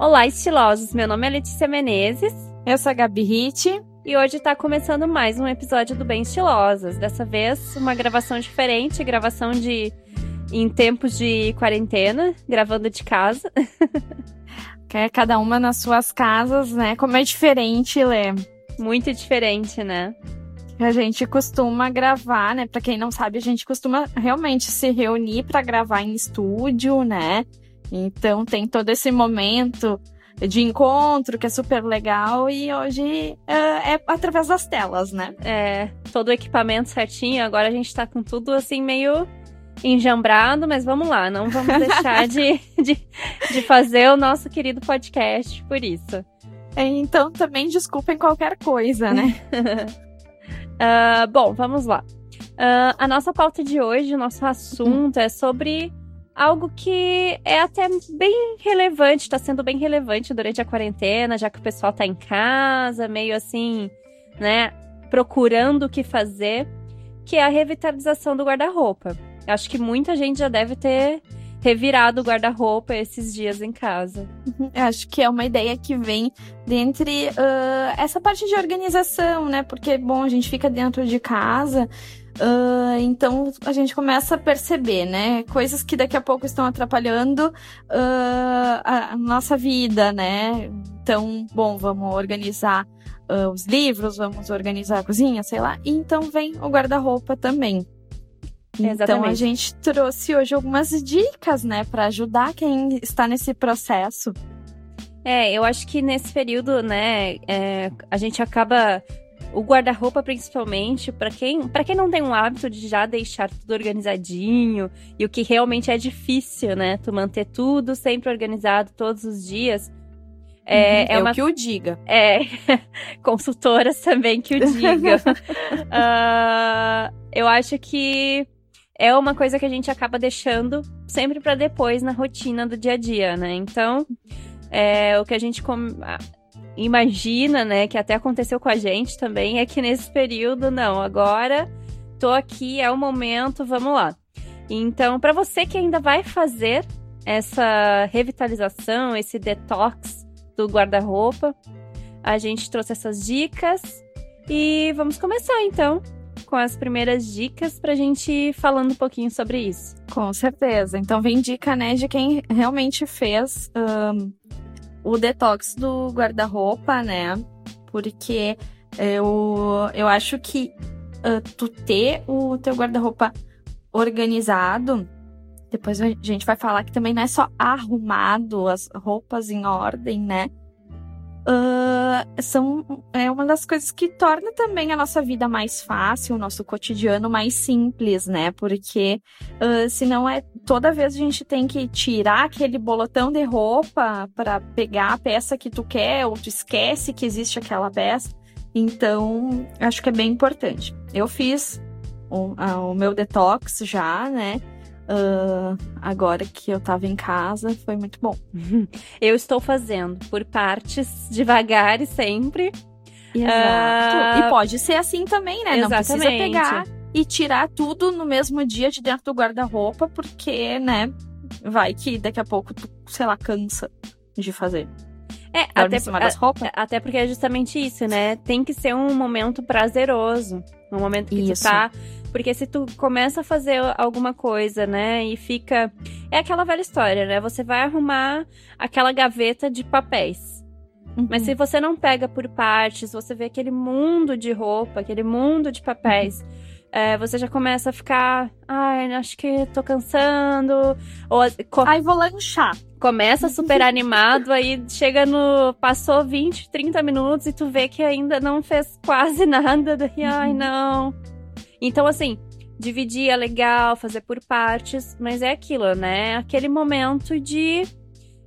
Olá, estilosos! Meu nome é Letícia Menezes. Eu sou a Gabi Ritt. E hoje está começando mais um episódio do Bem Estilosas. Dessa vez, uma gravação diferente, gravação de em tempos de quarentena, gravando de casa. É cada uma nas suas casas, né? Como é diferente, Lê. Muito diferente, né? A gente costuma gravar, né? Para quem não sabe, a gente costuma realmente se reunir para gravar em estúdio, né? Então tem todo esse momento de encontro que é super legal e hoje é, é através das telas, né? É, todo o equipamento certinho. Agora a gente tá com tudo assim meio enjambrado, mas vamos lá, não vamos deixar de, de, de fazer o nosso querido podcast por isso. É, então também desculpem qualquer coisa, né? uh, bom, vamos lá. Uh, a nossa pauta de hoje, o nosso assunto é sobre algo que é até bem relevante, está sendo bem relevante durante a quarentena, já que o pessoal está em casa, meio assim, né, procurando o que fazer, que é a revitalização do guarda-roupa. Acho que muita gente já deve ter revirado o guarda-roupa esses dias em casa. Uhum. Acho que é uma ideia que vem dentre uh, essa parte de organização, né? Porque, bom, a gente fica dentro de casa, Uh, então a gente começa a perceber, né? Coisas que daqui a pouco estão atrapalhando uh, a, a, nossa vida, né? Então, bom, vamos organizar uh, os livros, vamos organizar a cozinha, sei lá. E então vem o guarda-roupa também. Exatamente. Então a gente trouxe hoje algumas dicas, né, para ajudar quem está nesse processo. É, eu acho que nesse período, né, é, a gente acaba o guarda-roupa principalmente, para quem, para quem não tem um hábito de já deixar tudo organizadinho e o que realmente é difícil, né, tu manter tudo sempre organizado todos os dias. É, uhum, é uma... que o diga. É, consultoras também que o diga. uh, eu acho que é uma coisa que a gente acaba deixando sempre para depois na rotina do dia a dia, né? Então, é, o que a gente com... imagina, né, que até aconteceu com a gente também, é que nesse período, não, agora tô aqui, é o momento, vamos lá. Então, para você que ainda vai fazer essa revitalização, esse detox do guarda-roupa, a gente trouxe essas dicas e vamos começar então com as primeiras dicas pra gente ir falando um pouquinho sobre isso. Com certeza. Então vem dica, né, de quem realmente fez um, o detox do guarda-roupa, né? Porque eu, eu acho que uh, tu ter o teu guarda-roupa organizado, depois a gente vai falar que também não é só arrumado, as roupas em ordem, né? Uh, são é uma das coisas que torna também a nossa vida mais fácil, o nosso cotidiano mais simples, né? Porque uh, senão é toda vez a gente tem que tirar aquele bolotão de roupa para pegar a peça que tu quer, ou tu esquece que existe aquela peça. Então, acho que é bem importante. Eu fiz o, o meu detox já, né? Uh, agora que eu tava em casa, foi muito bom. Eu estou fazendo por partes, devagar e sempre. Exato. Uh... E pode ser assim também, né? Exatamente. Não precisa pegar e tirar tudo no mesmo dia de dentro do guarda-roupa, porque, né, vai que daqui a pouco tu, sei lá, cansa de fazer. É, até, a, até porque é justamente isso, né? Tem que ser um momento prazeroso. Um momento que isso. tu tá porque se tu começa a fazer alguma coisa, né, e fica. É aquela velha história, né? Você vai arrumar aquela gaveta de papéis. Uhum. Mas se você não pega por partes, você vê aquele mundo de roupa, aquele mundo de papéis. Uhum. É, você já começa a ficar, ai, acho que tô cansando. Ou, ai, vou lanchar. Começa super animado, aí chega no. Passou 20, 30 minutos e tu vê que ainda não fez quase nada. Daí, ai, uhum. não. Então, assim, dividir é legal, fazer por partes, mas é aquilo, né? Aquele momento de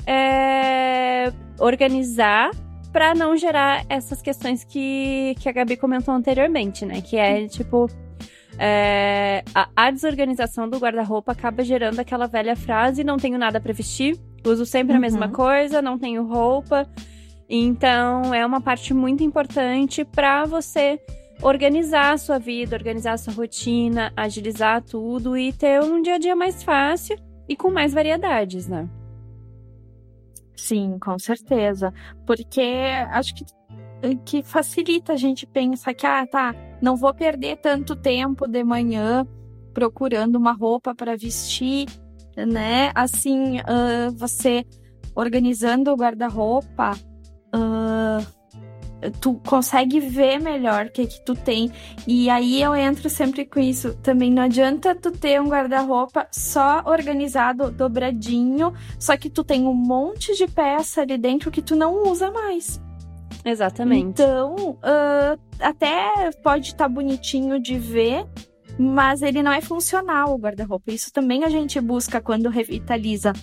é, organizar para não gerar essas questões que, que a Gabi comentou anteriormente, né? Que é tipo. É, a, a, desorganização do guarda-roupa acaba gerando aquela velha frase: não tenho nada para vestir, uso sempre uhum. a mesma coisa, não tenho roupa. Então, é uma parte muito importante para você organizar a sua vida, organizar a sua rotina, agilizar tudo e ter um dia a dia mais fácil e com mais variedades, né? Sim, com certeza. Porque acho que, que facilita a gente pensar que, ah, tá, não vou perder tanto tempo de manhã procurando uma roupa para vestir, né? Assim, uh, você organizando o guarda-roupa, uh, tu consegue ver melhor o que que tu tem. E aí eu entro sempre com isso. Também não adianta tu ter um guarda-roupa só organizado, dobradinho, só que tu tem um monte de peça ali dentro que tu não usa mais. Exatamente. Então, uh, até pode estar tá bonitinho de ver, mas ele não é funcional o guarda-roupa. Isso também a gente busca quando revitaliza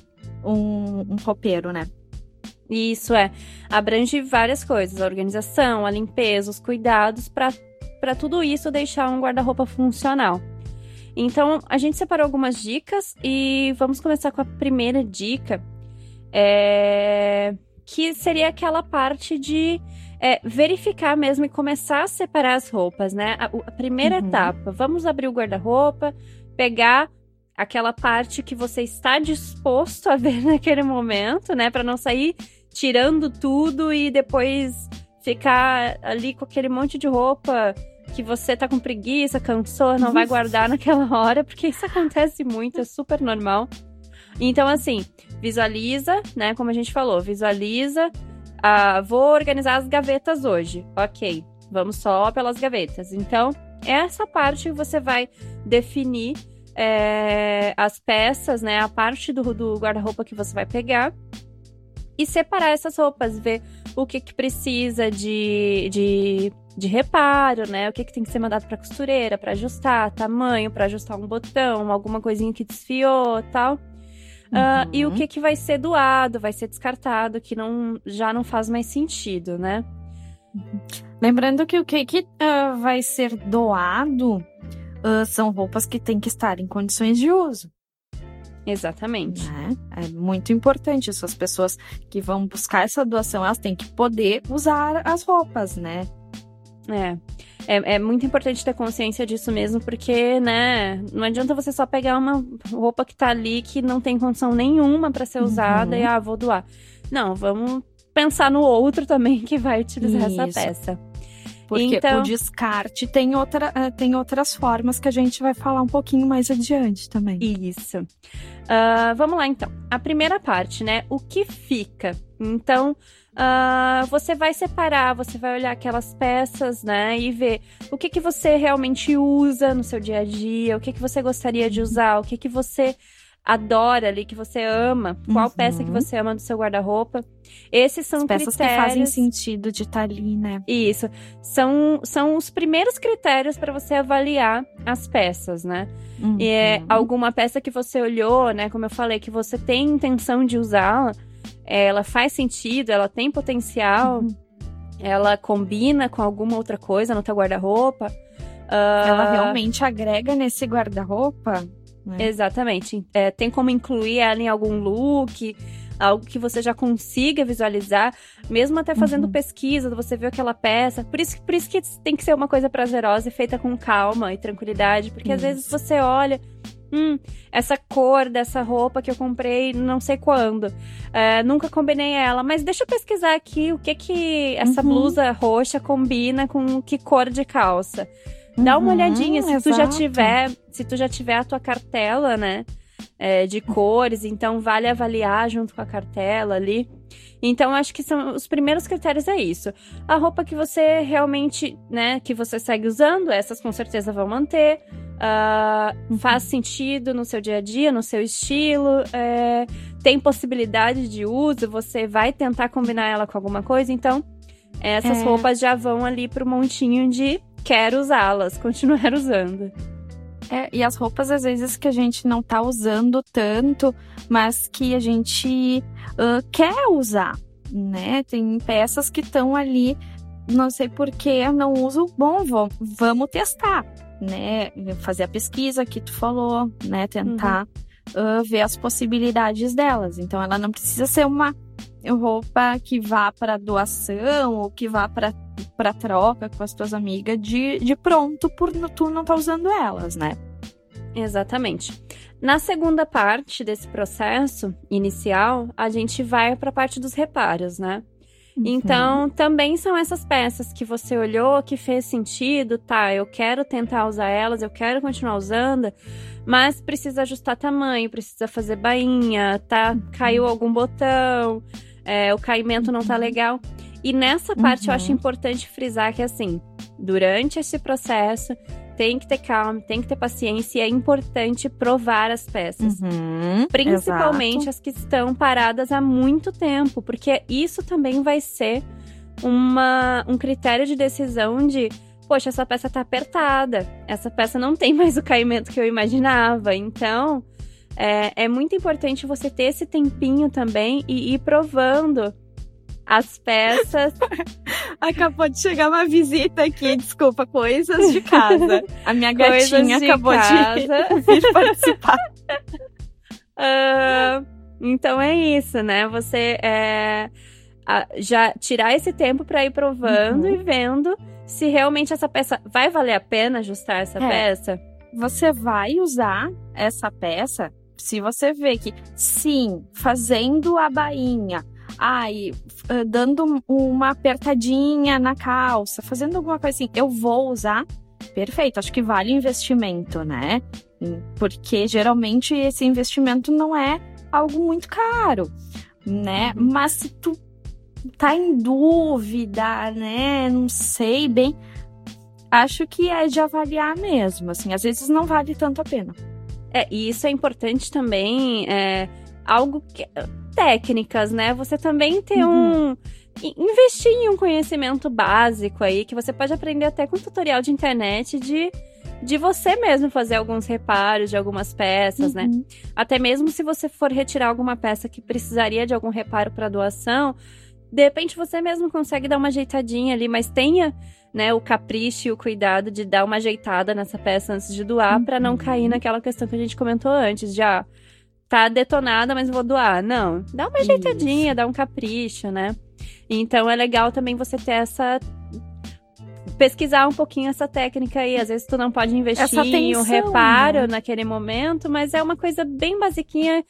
um, um roupeiro, né? Isso é, abrange várias coisas, a organização, a limpeza, os cuidados, para tudo isso deixar um guarda-roupa funcional. Então, a gente separou algumas dicas e vamos começar com a primeira dica, é... que seria aquela parte de é, verificar mesmo e começar a separar as roupas, né? A, a primeira uhum. etapa, vamos abrir o guarda-roupa, pegar aquela parte que você está disposto a ver naquele momento, né? Para não sair tirando tudo e depois ficar ali com aquele monte de roupa que você tá com preguiça, cansou, não vai guardar naquela hora, porque isso acontece muito, é super normal. Então, assim, visualiza, né? Como a gente falou, visualiza. Ah, vou organizar as gavetas hoje. Ok, vamos só pelas gavetas. Então, essa parte que você vai definir é, as peças, né? A parte do, do guarda-roupa que você vai pegar e separar essas roupas, ver o que, que precisa de, de, de reparo, né? O que, que tem que ser mandado para costureira para ajustar, tamanho, para ajustar um botão, alguma coisinha que desfiou tal. Uhum. Uh, e o que, que vai ser doado, vai ser descartado, que não, já não faz mais sentido, né? Lembrando que o que, que uh, vai ser doado uh, são roupas que têm que estar em condições de uso. Exatamente. Né? É muito importante. Essas pessoas que vão buscar essa doação, elas têm que poder usar as roupas, né? É. É, é, muito importante ter consciência disso mesmo, porque, né, não adianta você só pegar uma roupa que tá ali que não tem condição nenhuma para ser usada uhum. e, ah, vou doar. Não, vamos pensar no outro também que vai utilizar Isso. essa peça. Porque então... o descarte tem, outra, eh, tem outras formas que a gente vai falar um pouquinho mais adiante também. Isso. Uh, vamos lá, então. A primeira parte, né? O que fica? Então, uh, você vai separar, você vai olhar aquelas peças, né? E ver o que, que você realmente usa no seu dia a dia, o que, que você gostaria de usar, o que, que você adora ali, que você ama, qual uhum. peça que você ama do seu guarda-roupa. Esses são As peças critérios... que fazem sentido de estar tá ali, né? Isso. São, são os primeiros critérios para você avaliar as peças, né? Uhum. E é alguma peça que você olhou, né? Como eu falei, que você tem intenção de usá-la, ela faz sentido, ela tem potencial, uhum. ela combina com alguma outra coisa no teu guarda-roupa. Uh... Ela realmente agrega nesse guarda-roupa né? Exatamente. É, tem como incluir ela em algum look, algo que você já consiga visualizar, mesmo até fazendo uhum. pesquisa, você viu aquela peça. Por isso, por isso que tem que ser uma coisa prazerosa e feita com calma e tranquilidade, porque isso. às vezes você olha. Hum, essa cor dessa roupa que eu comprei não sei quando. É, nunca combinei ela, mas deixa eu pesquisar aqui o que que essa uhum. blusa roxa combina com que cor de calça. Dá uma uhum, olhadinha se exato. tu já tiver, se tu já tiver a tua cartela, né? É, de cores, então vale avaliar junto com a cartela ali. Então, acho que são os primeiros critérios é isso. A roupa que você realmente, né, que você segue usando, essas com certeza vão manter. Uh, faz sentido no seu dia a dia, no seu estilo. É, tem possibilidade de uso, você vai tentar combinar ela com alguma coisa. Então, essas é. roupas já vão ali pro montinho de quero usá-las, continuar usando. É, e as roupas, às vezes, que a gente não tá usando tanto, mas que a gente uh, quer usar, né? Tem peças que estão ali, não sei porquê, não uso, bom, vamos, vamos testar, né? Fazer a pesquisa que tu falou, né? Tentar uhum. uh, ver as possibilidades delas. Então, ela não precisa ser uma roupa que vá para doação ou que vá para para troca com as tuas amigas de, de pronto por tu não tá usando elas, né? Exatamente. Na segunda parte desse processo inicial, a gente vai para a parte dos reparos, né? Uhum. Então, também são essas peças que você olhou, que fez sentido, tá? Eu quero tentar usar elas, eu quero continuar usando, mas precisa ajustar tamanho, precisa fazer bainha, tá? Caiu algum botão, é, o caimento não tá uhum. legal. E nessa parte uhum. eu acho uhum. importante frisar que, assim, durante esse processo, tem que ter calma, tem que ter paciência e é importante provar as peças. Uhum, principalmente exato. as que estão paradas há muito tempo, porque isso também vai ser uma, um critério de decisão de poxa, essa peça tá apertada, essa peça não tem mais o caimento que eu imaginava. Então, é, é muito importante você ter esse tempinho também e ir provando as peças. Acabou de chegar uma visita aqui, desculpa, coisas de casa. A minha gatinha de acabou casa. de vir participar. Uh, então é isso, né? Você é, já tirar esse tempo para ir provando uhum. e vendo se realmente essa peça vai valer a pena ajustar essa é. peça. Você vai usar essa peça se você vê que sim, fazendo a bainha ai, ah, dando uma apertadinha na calça, fazendo alguma coisa assim, eu vou usar, perfeito, acho que vale investimento, né? Porque geralmente esse investimento não é algo muito caro, né? Uhum. Mas se tu tá em dúvida, né? Não sei bem. Acho que é de avaliar mesmo, assim, às vezes não vale tanto a pena. É, e isso é importante também, é, algo que técnicas, né? Você também ter uhum. um. Investir em um conhecimento básico aí, que você pode aprender até com tutorial de internet de, de você mesmo fazer alguns reparos de algumas peças, né? uhum. né? Até mesmo se você for retirar alguma peça que precisaria de algum reparo para doação, de repente você mesmo consegue dar uma ajeitadinha ali, mas tenha né, o capricho e o cuidado de dar uma ajeitada nessa peça antes de doar, uhum. para não cair naquela questão que a gente comentou antes, de ah, tá detonada, mas vou doar. Não, dá uma ajeitadinha, Isso. dá um capricho, né? Então é legal também você ter essa pesquisar um pouquinho essa técnica aí. Às vezes tu não pode investir em um reparo né? naquele momento, mas é uma coisa bem basiquinha.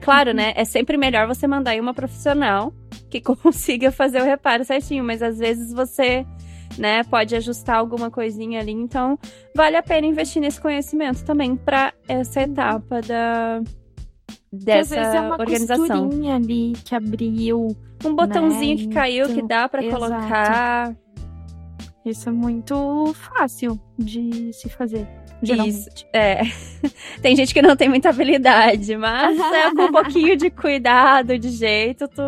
Claro, né? É sempre melhor você mandar aí uma profissional que consiga fazer o reparo certinho, mas às vezes você, né, pode ajustar alguma coisinha ali. Então, vale a pena investir nesse conhecimento também para essa etapa da dessa que às vezes é uma organização. ali que abriu. Um botãozinho né? que caiu então, que dá para colocar. Isso é muito fácil de se fazer. Geralmente. Isso, é. tem gente que não tem muita habilidade, mas é, com um pouquinho de cuidado, de jeito, tu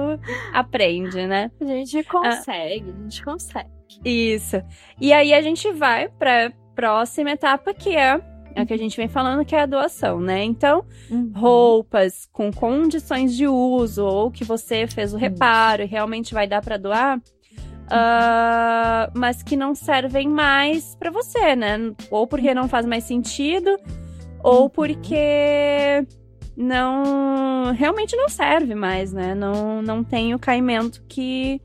aprende, né? A gente consegue, ah, a gente consegue. Isso. E aí a gente vai para próxima etapa que é é o que a gente vem falando que é a doação, né? Então, uhum. roupas com condições de uso ou que você fez o reparo e realmente vai dar para doar, uh, mas que não servem mais para você, né? Ou porque não faz mais sentido, ou uhum. porque não realmente não serve mais, né? Não, não tem o caimento que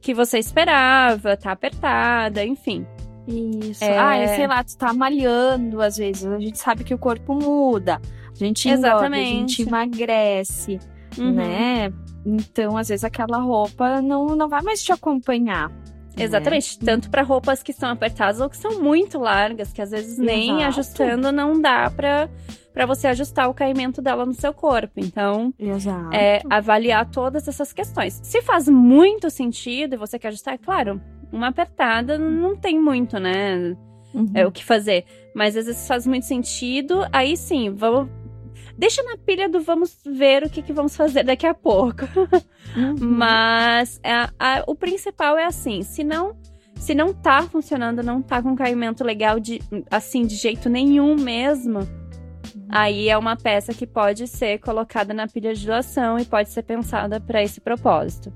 que você esperava, tá apertada, enfim. Isso. É... Ah, sei lá, tu tá malhando às vezes. A gente sabe que o corpo muda. A gente engorda, a gente emagrece, uhum. né? Então, às vezes, aquela roupa não, não vai mais te acompanhar. Né? Exatamente. Né? Tanto para roupas que são apertadas ou que são muito largas, que às vezes nem Exato. ajustando não dá pra, pra você ajustar o caimento dela no seu corpo. Então, Exato. é avaliar todas essas questões. Se faz muito sentido e você quer ajustar, é claro, uma apertada não tem muito, né? Uhum. É o que fazer. Mas às vezes faz muito sentido. Aí sim, vamos. Deixa na pilha do vamos ver o que, que vamos fazer daqui a pouco. Uhum. Mas a, a, o principal é assim: se não. Se não tá funcionando, não tá com caimento legal de assim de jeito nenhum mesmo, uhum. aí é uma peça que pode ser colocada na pilha de doação e pode ser pensada para esse propósito.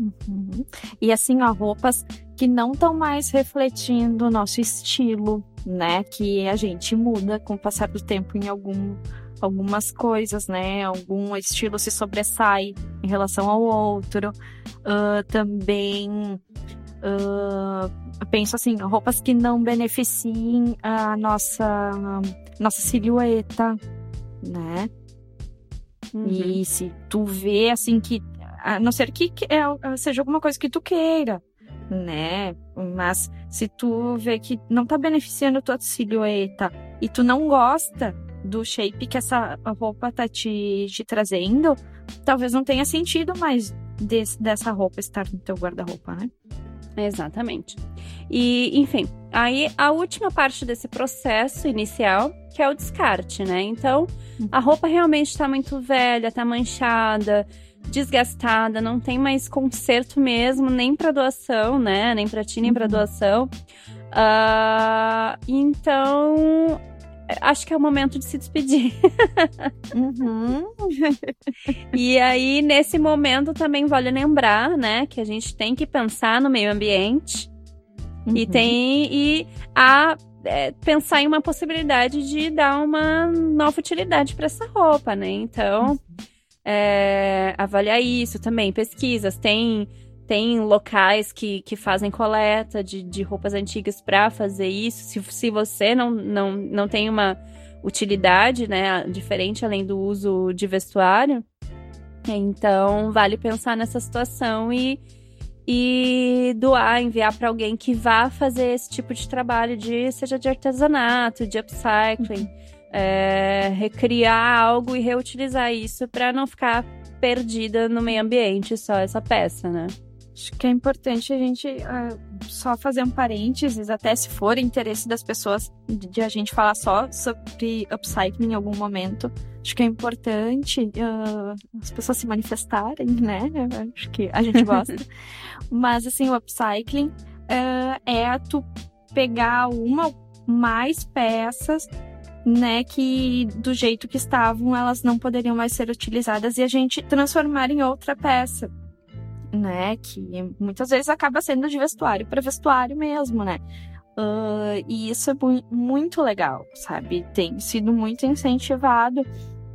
Uhum. E assim, ó, roupas que não estão mais refletindo o nosso estilo, né? Que a gente muda com o passar do tempo em algum, algumas coisas, né? Algum estilo se sobressai em relação ao outro. Uh, também uh, penso assim, roupas que não beneficiem a nossa nossa silhueta, né? Uhum. E se tu vê assim que a não ser que que é- seja alguma coisa que tu queira, né? Mas se tu vê que não tá beneficiando tua silhueta e tu não gosta do shape que essa roupa tá te, te trazendo, talvez não tenha sentido mais desse- dessa roupa estar no teu guarda-roupa, né? Exatamente. E, enfim, aí a última parte desse processo inicial, que é o descarte, né? Então, a roupa realmente tá muito velha, tá manchada, desgastada, não tem mais conserto mesmo, nem para doação, né? Nem para ti, nem para Uhum. doação. Ah, então, acho que é o momento de se despedir. Uhum. E aí, nesse momento, também vale lembrar, né, que a gente tem que pensar no meio ambiente e Uhum. tem e a é, pensar em uma possibilidade de dar uma nova utilidade para essa roupa, né? Então, é, avaliar isso também, pesquisas, tem tem locais que, que fazem coleta de, de roupas antigas para fazer isso. Se, se você não, não, não tem uma utilidade, né, diferente além do uso de vestuário, então vale pensar nessa situação e, e doar, enviar para alguém que vá fazer esse tipo de trabalho, de seja de artesanato, de upcycling, é, recriar algo e reutilizar isso para não ficar perdida no meio ambiente só essa peça, né? Acho que é importante a gente ah, só fazer um parênteses, até se for interesse das pessoas de, de a gente falar só sobre upcycling em algum momento. Acho que é importante ah, as pessoas se manifestarem, né? Acho que a gente gosta. Mas, assim, o upcycling ah, é tu pegar uma ou mais peças né, que do jeito que estavam elas não poderiam mais ser utilizadas e a gente transformar em outra peça né? Que muitas vezes acaba sendo de vestuário para vestuário mesmo, né? Ah, e isso é mu- muito legal, sabe? Tem sido muito incentivado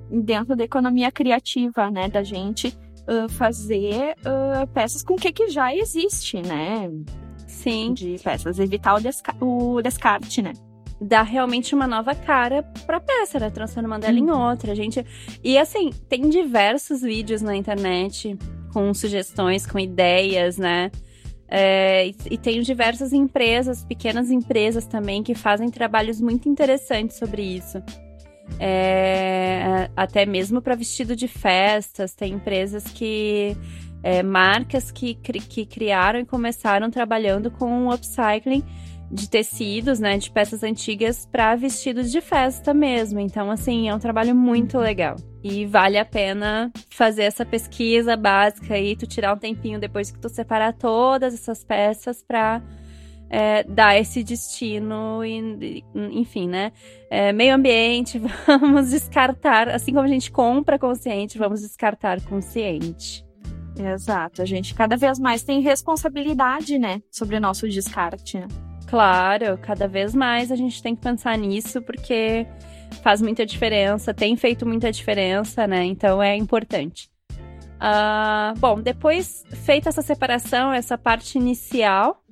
dentro da economia criativa, né? Da gente ah, fazer ah, peças com o que, que já existe, né? Sim, De peças, evitar o, desca- o descarte, né? Dá realmente uma nova cara pra peça, né? Transformando ela em Uhum. outra, gente. E assim, tem diversos vídeos na internet com sugestões, com ideias, né? É, e, e tem diversas empresas, pequenas empresas também, que fazem trabalhos muito interessantes sobre isso. É, até mesmo para vestido de festas, tem empresas que. é, marcas que, que criaram e começaram trabalhando com o upcycling de tecidos, né, de peças antigas para vestidos de festa mesmo. Então, assim, é um trabalho muito legal. E vale a pena fazer essa pesquisa básica aí, tu tirar um tempinho depois que tu separar todas essas peças para dar esse destino e- enfim, né? É, meio ambiente, vamos descartar, assim como a gente compra consciente, vamos descartar consciente. Exato. A gente cada vez mais tem responsabilidade, né? Sobre o nosso descarte, né? Claro, cada vez mais a gente tem que pensar nisso, porque faz muita diferença, tem feito muita diferença, né? Então é importante. Ah, bom, depois feita essa separação, essa parte inicial,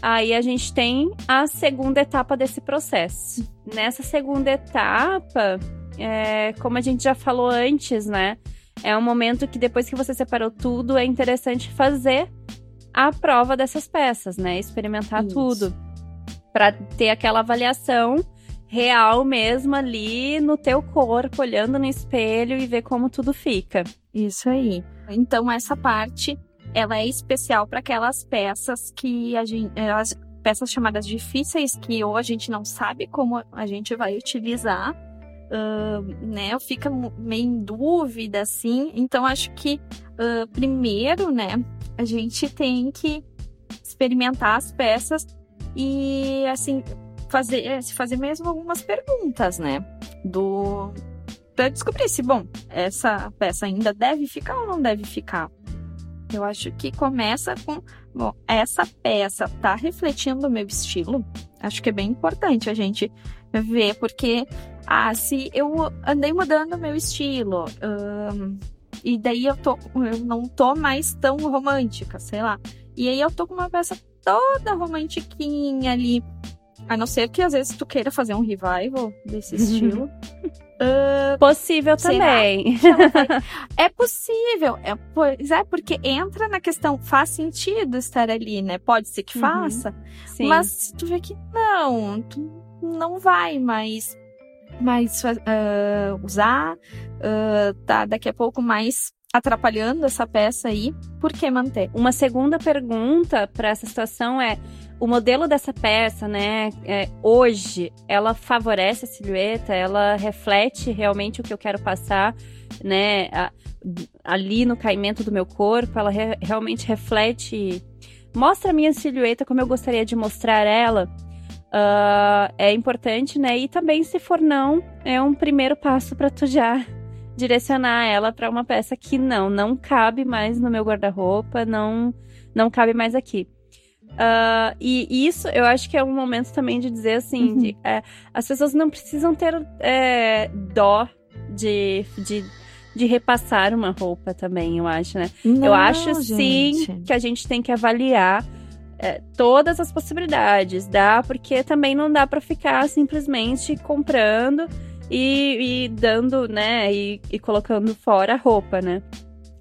aí a gente tem a segunda etapa desse processo. Nessa segunda etapa, é, como a gente já falou antes, né? É um momento que depois que você separou tudo, é interessante fazer a prova dessas peças, né? Experimentar Isso. tudo. Pra ter aquela avaliação real mesmo ali no teu corpo, olhando no espelho e ver como tudo fica. Isso aí. Então essa parte ela é especial para aquelas peças que a gente, eh, as peças chamadas difíceis que ou a gente não sabe como a gente vai utilizar, ah, né? Fica meio em dúvida assim. Então acho que ah, primeiro, né, a gente tem que experimentar as peças e assim fazer se fazer mesmo algumas perguntas, né? Do para descobrir se, bom, essa peça ainda deve ficar ou não deve ficar. Eu acho que começa com, bom, essa peça tá refletindo o meu estilo. Acho que é bem importante a gente ver, porque, ah, se eu andei mudando o meu estilo, ahn, e daí eu, tô, eu não tô mais tão romântica, sei lá. E aí eu tô com uma peça toda romantiquinha ali. A não ser que às vezes tu queira fazer um revival desse estilo. uh, Possível também. é possível. É, pois é, porque entra na questão, faz sentido estar ali, né? Pode ser que uhum. faça. Sim. Mas tu vê que não, tu não vai mais, mais uh, usar. Uh, tá daqui a pouco mais atrapalhando essa peça aí, por que manter? Uma segunda pergunta para essa situação é: o modelo dessa peça, né, é, hoje, ela favorece a silhueta, ela reflete realmente o que eu quero passar, né, a, ali no caimento do meu corpo, ela re, realmente reflete, mostra a minha silhueta como eu gostaria de mostrar ela. Uh, é importante, né? E também, se for não, é um primeiro passo para tu já direcionar ela para uma peça que não, não cabe mais no meu guarda-roupa, não, não cabe mais aqui. Uh, e isso eu acho que é um momento também de dizer assim: uhum. de, é, as pessoas não precisam ter é, dó de, de, de, repassar uma roupa também, eu acho, né? Não, eu acho gente. sim que a gente tem que avaliar é, todas as possibilidades, dá, porque também não dá para ficar simplesmente comprando e, e dando, né, e, e, colocando fora a roupa, né?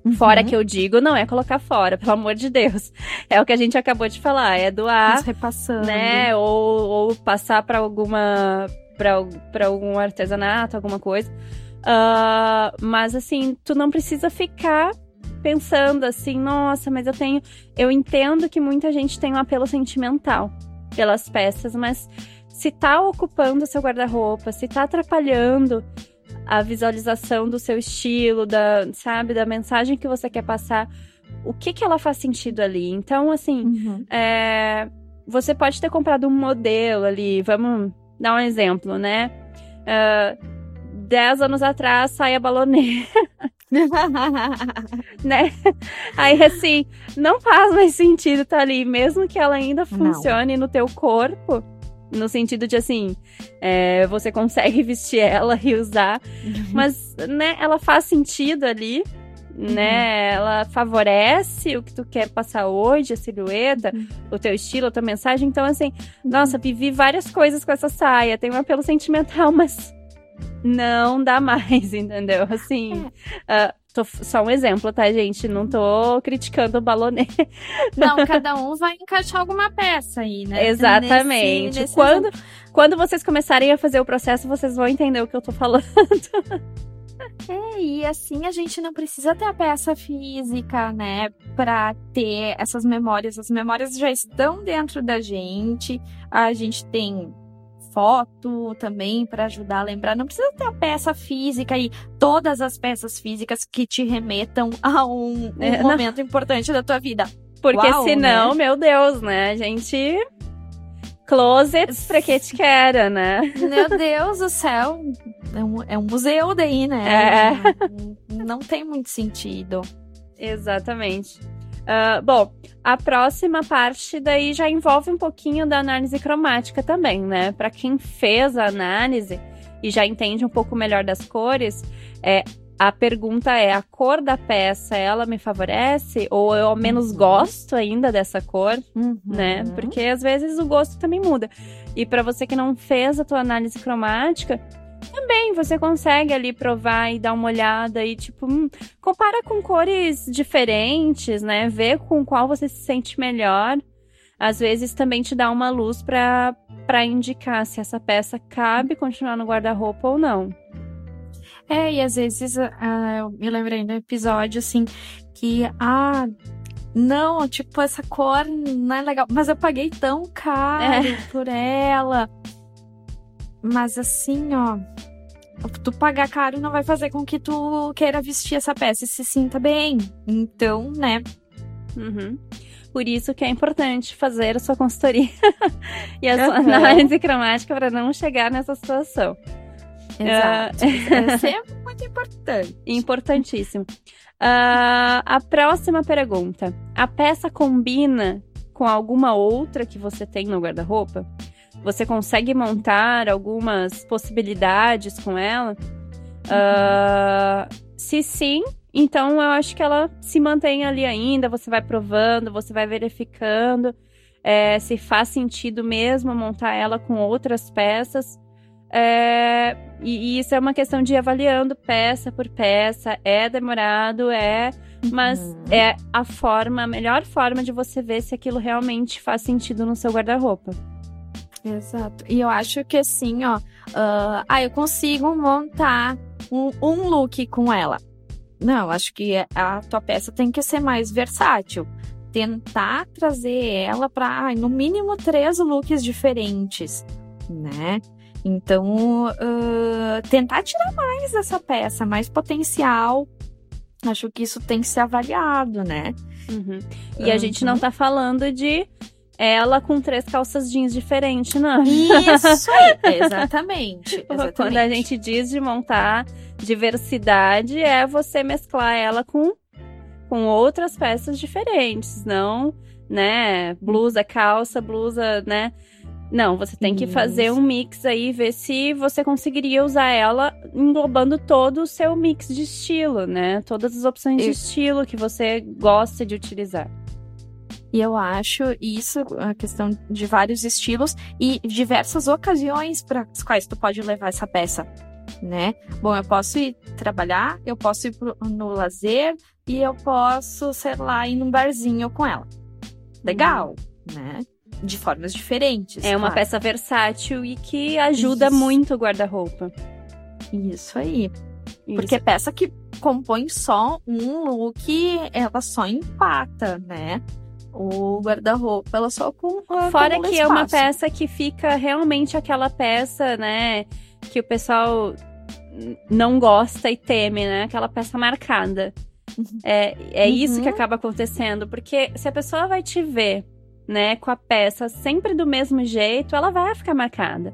Uhum. Fora que eu digo, não é colocar fora, pelo amor de Deus. É o que a gente acabou de falar, é doar, Mas repassando. né, ou, ou passar para alguma para algum artesanato, alguma coisa. Uh, mas assim, tu não precisa ficar pensando assim, nossa, mas eu tenho. Eu entendo que muita gente tem um apelo sentimental pelas peças, mas se tá ocupando seu guarda-roupa, se tá atrapalhando a visualização do seu estilo, da, sabe, da mensagem que você quer passar, o que que ela faz sentido ali? Então, assim, uhum. é, você pode ter comprado um modelo ali, vamos dar um exemplo, né? Uh, dez anos atrás, saia balonê. né? Aí, assim, não faz mais sentido estar tá ali, mesmo que ela ainda funcione não. no teu corpo no sentido de assim, é, você consegue vestir ela e usar, uhum. mas, né, ela faz sentido ali, uhum. né? Ela favorece o que tu quer passar hoje, a silhueta, uhum. o teu estilo, a tua mensagem. Então, assim, nossa, vivi várias coisas com essa saia. Tem um apelo sentimental, mas não dá mais, entendeu? Assim, é. uh, Tô, só um exemplo, tá, gente? Não tô criticando o balonê. Não, cada um vai encaixar alguma peça aí, né? Exatamente. Nesse, nesse quando, quando vocês começarem a fazer o processo, vocês vão entender o que eu tô falando. É, e assim a gente não precisa ter a peça física, né, para ter essas memórias. As memórias já estão dentro da gente. A gente tem foto também para ajudar a lembrar. Não precisa ter a peça física e todas as peças físicas que te remetam a um, um é, momento não. importante da tua vida. Porque Uau, senão, né? meu Deus, né? A gente closets pra que te quer, né? Meu Deus do céu. É um, é um museu daí, né? É. Não, não tem muito sentido. Exatamente. Uh, bom, a próxima parte daí já envolve um pouquinho da análise cromática também, né? Para quem fez a análise e já entende um pouco melhor das cores, é, a pergunta é: a cor da peça ela me favorece ou eu ao menos uhum. gosto ainda dessa cor, uhum. né? Porque às vezes o gosto também muda. E para você que não fez a tua análise cromática, também você consegue ali provar e dar uma olhada e, tipo, hum, compara com cores diferentes, né? Vê com qual você se sente melhor. Às vezes também te dá uma luz para indicar se essa peça cabe continuar no guarda-roupa ou não. É, e às vezes uh, eu me lembrei do episódio assim que, ah, não, tipo, essa cor não é legal, mas eu paguei tão caro é. por ela. Mas assim, ó, tu pagar caro não vai fazer com que tu queira vestir essa peça e se sinta bem. Então, né? Uhum. Por isso que é importante fazer a sua consultoria e a sua uhum. análise cromática para não chegar nessa situação. Exato. Uh... é sempre muito importante. Importantíssimo. Uh, a próxima pergunta. A peça combina com alguma outra que você tem no guarda-roupa? Você consegue montar algumas possibilidades com ela? Uh, se sim, então eu acho que ela se mantém ali ainda. Você vai provando, você vai verificando. é, se faz sentido mesmo montar ela com outras peças. É, e, e, isso é uma questão de ir avaliando peça por peça. É demorado, é. Mas uhum. é a forma, a melhor forma de você ver se aquilo realmente faz sentido no seu guarda-roupa. Exato. E eu acho que assim, ó. Uh, ah, eu consigo montar um, um look com ela. Não, acho que a tua peça tem que ser mais versátil. Tentar trazer ela para, no mínimo, três looks diferentes, né? Então, uh, tentar tirar mais dessa peça, mais potencial. Acho que isso tem que ser avaliado, né? Uhum. E uhum. a gente não tá falando de ela com três calças jeans diferentes, não. Isso aí, exatamente, exatamente. Quando a gente diz de montar diversidade, é você mesclar ela com, com outras peças diferentes, não, né? Blusa, calça, blusa, né? Não, você tem que fazer um mix aí, ver se você conseguiria usar ela englobando todo o seu mix de estilo, né? Todas as opções de estilo que você gosta de utilizar. E eu acho isso, a questão de vários estilos e diversas ocasiões para as quais tu pode levar essa peça, né? Bom, eu posso ir trabalhar, eu posso ir pro, no lazer e eu posso, sei lá, ir num barzinho com ela. Legal, uhum. né? De formas diferentes. É claro. uma peça versátil e que ajuda isso. muito o guarda-roupa. Isso aí. Isso. Porque peça que compõe só um look, ela só empata, né? O guarda-roupa, ela só com Fora que é uma peça que fica realmente aquela peça, né, que o pessoal não gosta e teme, né? Aquela peça marcada. Uhum. É, é uhum. isso que acaba acontecendo, porque se a pessoa vai te ver, né, com a peça sempre do mesmo jeito, ela vai ficar marcada.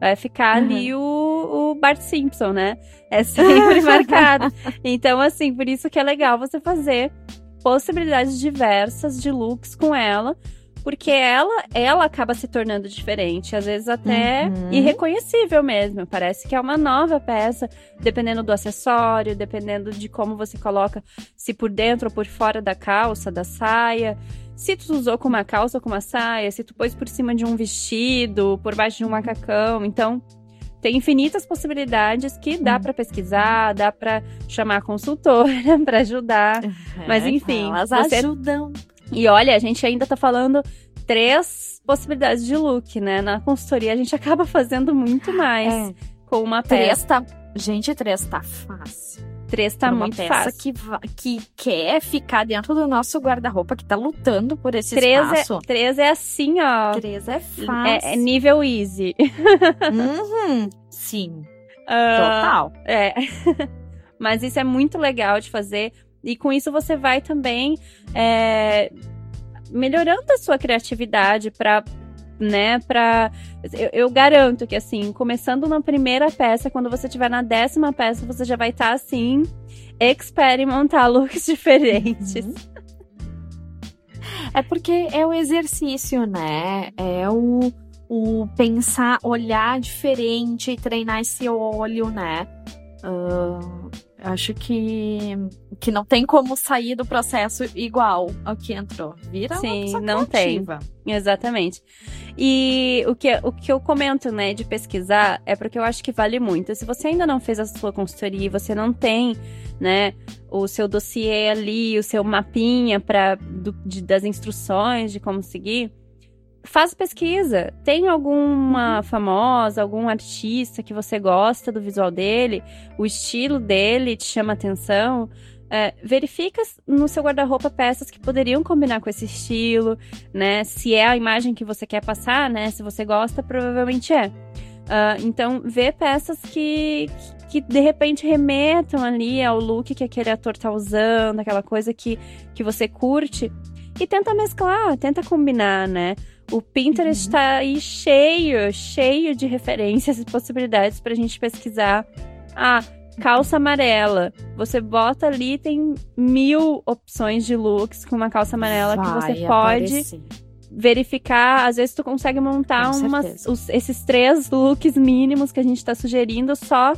Vai ficar uhum. ali o, o Bart Simpson, né? É sempre marcado. Então, assim, por isso que é legal você fazer possibilidades diversas de looks com ela, porque ela, ela acaba se tornando diferente, às vezes até uhum. irreconhecível mesmo. Parece que é uma nova peça, dependendo do acessório, dependendo de como você coloca, se por dentro ou por fora da calça, da saia. Se tu usou com uma calça ou com uma saia, se tu pôs por cima de um vestido, por baixo de um macacão. Então, tem infinitas possibilidades que dá para pesquisar, dá para chamar a consultora para ajudar. Mas enfim, elas você... ajudam. E olha, a gente ainda tá falando três possibilidades de look, né? Na consultoria a gente acaba fazendo muito mais é. com uma peça. Três tá... Gente, três tá fácil. Três tá muito peça fácil. Que, que quer ficar dentro do nosso guarda-roupa, que tá lutando por esse três é- espaço. É, três é assim, ó. Três é fácil. É, é nível easy. Uhum, sim. Uh, Total. É. Mas isso é muito legal de fazer. E com isso você vai também é, melhorando a sua criatividade para né, pra... Eu, eu, garanto que, assim, começando na primeira peça, quando você estiver na décima peça, você já vai estar, tá, assim, experimentar looks diferentes. Uhum. É porque é o exercício, né? É o, o pensar, olhar diferente treinar esse olho, né? Uh, acho que, que não tem como sair do processo igual ao que entrou. Vira Sim, não criativa. tem. Exatamente. E o que, o que eu comento, né, de pesquisar é porque eu acho que vale muito. Se você ainda não fez a sua consultoria, você não tem, né, o seu dossiê ali, o seu mapinha para das instruções de como seguir, faz pesquisa. Tem alguma uhum. famosa, algum artista que você gosta do visual dele, o estilo dele te chama atenção? É, verifica no seu guarda-roupa peças que poderiam combinar com esse estilo, né? Se é a imagem que você quer passar, né? Se você gosta, provavelmente é. Uh, então, vê peças que, que de repente remetam ali ao look que aquele ator tá usando, aquela coisa que, que você curte, e tenta mesclar, tenta combinar, né? O Pinterest está uhum. aí cheio, cheio de referências e possibilidades para a gente pesquisar. Ah, calça amarela. Você bota ali, tem mil opções de looks com uma calça amarela Vai que você pode aparecer. verificar. Às vezes tu consegue montar umas, os, esses três looks mínimos que a gente está sugerindo só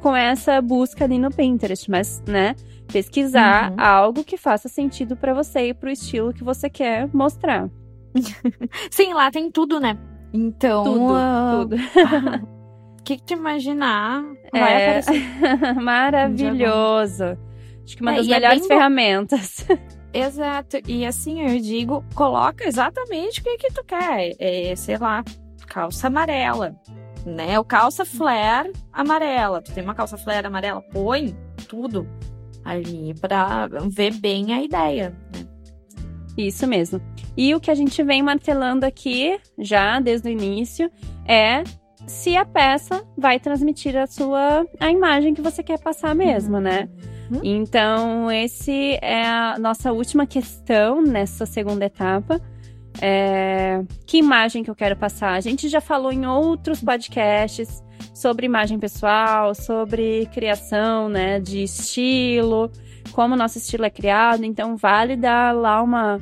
com essa busca ali no Pinterest, mas, né? Pesquisar uhum. algo que faça sentido para você e pro estilo que você quer mostrar. Sim, lá tem tudo, né? Então. Tudo, uh, tudo. O que, que tu imaginar vai É. aparecer. Maravilhoso. Acho que uma É, das é melhores bom. ferramentas. Exato. E assim, eu digo, coloca exatamente o que, que tu quer. É, sei lá, calça amarela. Né? O calça flare amarela. Tu tem uma calça flare amarela, põe tudo ali pra ver bem a ideia. Né? Isso mesmo. E o que a gente vem martelando aqui, já desde o início, é se a peça vai transmitir a sua a imagem que você quer passar mesmo, né? Uhum. Então, esse é a nossa última questão nessa segunda etapa. É, que imagem que eu quero passar? A gente já falou em outros podcasts sobre imagem pessoal, sobre criação, né, de estilo, como o nosso estilo é criado. Então, vale dar lá uma,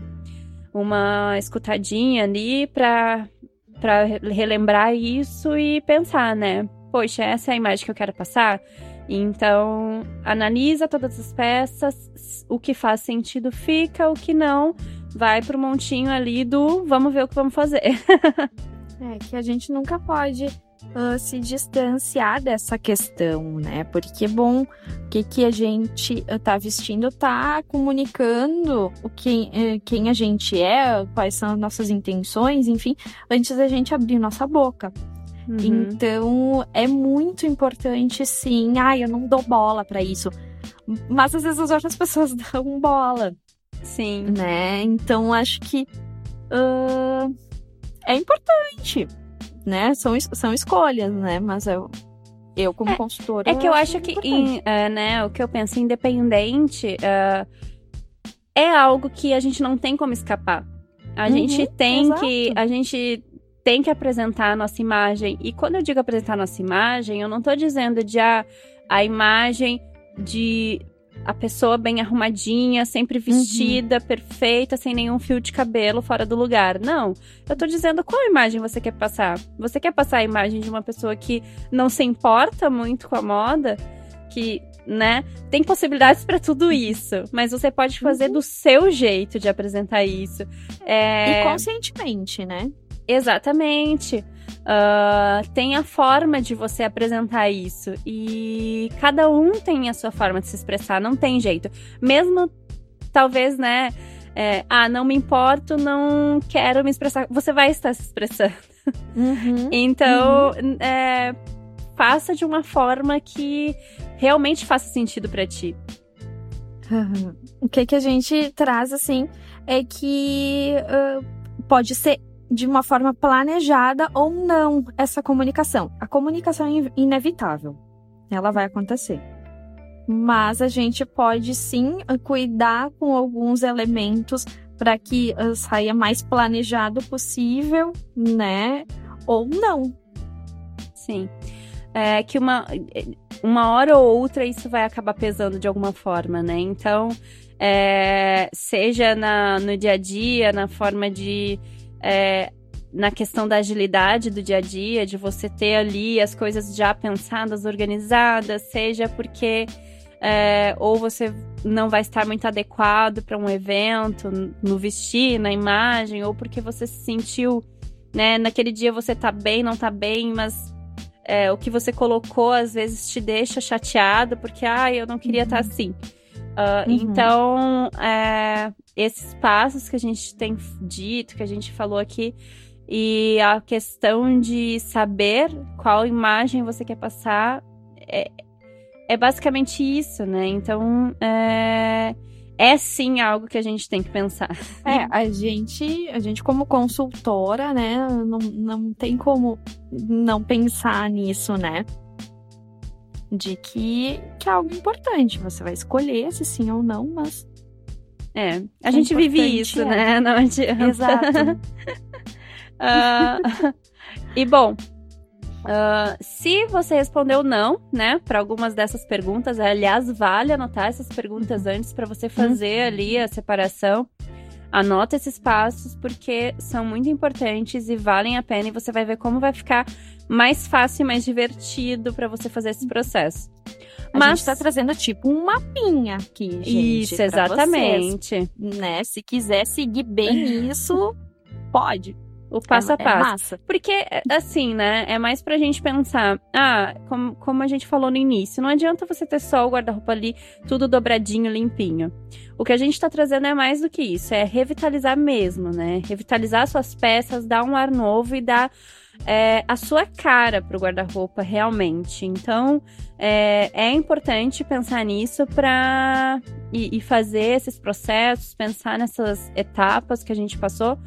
uma escutadinha ali para para relembrar isso e pensar, né? Poxa, essa é a imagem que eu quero passar. Então, analisa todas as peças, o que faz sentido fica, o que não, vai pro montinho ali do vamos ver o que vamos fazer. É que a gente nunca pode ah, se distanciar dessa questão, né? Porque, bom, o que, que a gente ah, tá vestindo tá comunicando o que, eh, quem a gente é, quais são as nossas intenções, enfim, antes da gente abrir nossa boca. Uhum. Então, é muito importante, sim. Ai, eu não dou bola pra isso. Mas às vezes as outras pessoas dão bola, Sim. né? Então, acho que ah, é importante, né? São, são escolhas, né? Mas eu, eu como consultora. É que eu acho que, é, né, o que eu penso, independente, é, é algo que a gente não tem como escapar. A Uhum, gente tem exato. que, a gente tem que apresentar a nossa imagem. E quando eu digo apresentar a nossa imagem, eu não tô dizendo de ah, a imagem de a pessoa bem arrumadinha, sempre Uhum. vestida, perfeita, sem nenhum fio de cabelo fora do lugar. Não. Eu tô dizendo qual imagem você quer passar. Você quer passar a imagem de uma pessoa que não se importa muito com a moda, que, né, tem possibilidades pra tudo isso, mas você pode fazer do seu jeito de apresentar isso. É... E conscientemente, né? Exatamente. Ah, tem a forma de você apresentar isso. E cada um tem a sua forma de se expressar, não tem jeito. Mesmo, talvez, né? é, ah, não me importo, não quero me expressar. Você vai estar se expressando. Uhum. Então, é, faça de uma forma que realmente faça sentido pra ti. Uhum. O que, que a gente traz, assim, é que ah, pode ser de uma forma planejada ou não essa comunicação. A comunicação é in- inevitável, ela vai acontecer. Mas a gente pode sim cuidar com alguns elementos para que ah, saia mais planejado possível, né? Ou não. Sim. É que uma, uma hora ou outra isso vai acabar pesando de alguma forma, né? Então, é, seja na, no dia a dia, na forma de. É, na questão da agilidade do dia a dia, de você ter ali as coisas já pensadas, organizadas, seja porque é, ou você não vai estar muito adequado para um evento, no vestir, na imagem, ou porque você se sentiu, né, naquele dia você tá bem, não tá bem, mas é, o que você colocou às vezes te deixa chateado, porque, ah, eu não queria estar assim. Ah, Uhum. Então, é, esses passos que a gente tem dito, que a gente falou aqui, e a questão de saber qual imagem você quer passar, é, é basicamente isso, né? Então, é, é sim algo que a gente tem que pensar. É, a gente, a gente como consultora, né, não, não tem como não pensar nisso, né? De que, que é algo importante. Você vai escolher se sim ou não, mas. É, a É gente vive isso, é. né? Não adianta. Exato. Ah, e bom, ah, se você respondeu não, né, para algumas dessas perguntas, aliás, vale anotar essas perguntas antes para você fazer ali a separação. Anota esses passos porque são muito importantes e valem a pena e você vai ver como vai ficar mais fácil e mais divertido para você fazer esse processo. A Mas gente tá trazendo tipo um mapinha aqui, gente. isso, exatamente. vocês, né? Se quiser seguir bem isso, Pode. O passo é, a passo. É massa. Porque, assim, né? É mais pra gente pensar. Ah, como, como a gente falou no início, não adianta você ter só o guarda-roupa ali, tudo dobradinho, limpinho. O que a gente tá trazendo é mais do que isso. É revitalizar mesmo, né? Revitalizar suas peças, dar um ar novo e dar é, a sua cara pro guarda-roupa realmente. Então, é, é, importante pensar nisso para e, e fazer esses processos, pensar nessas etapas que a gente passou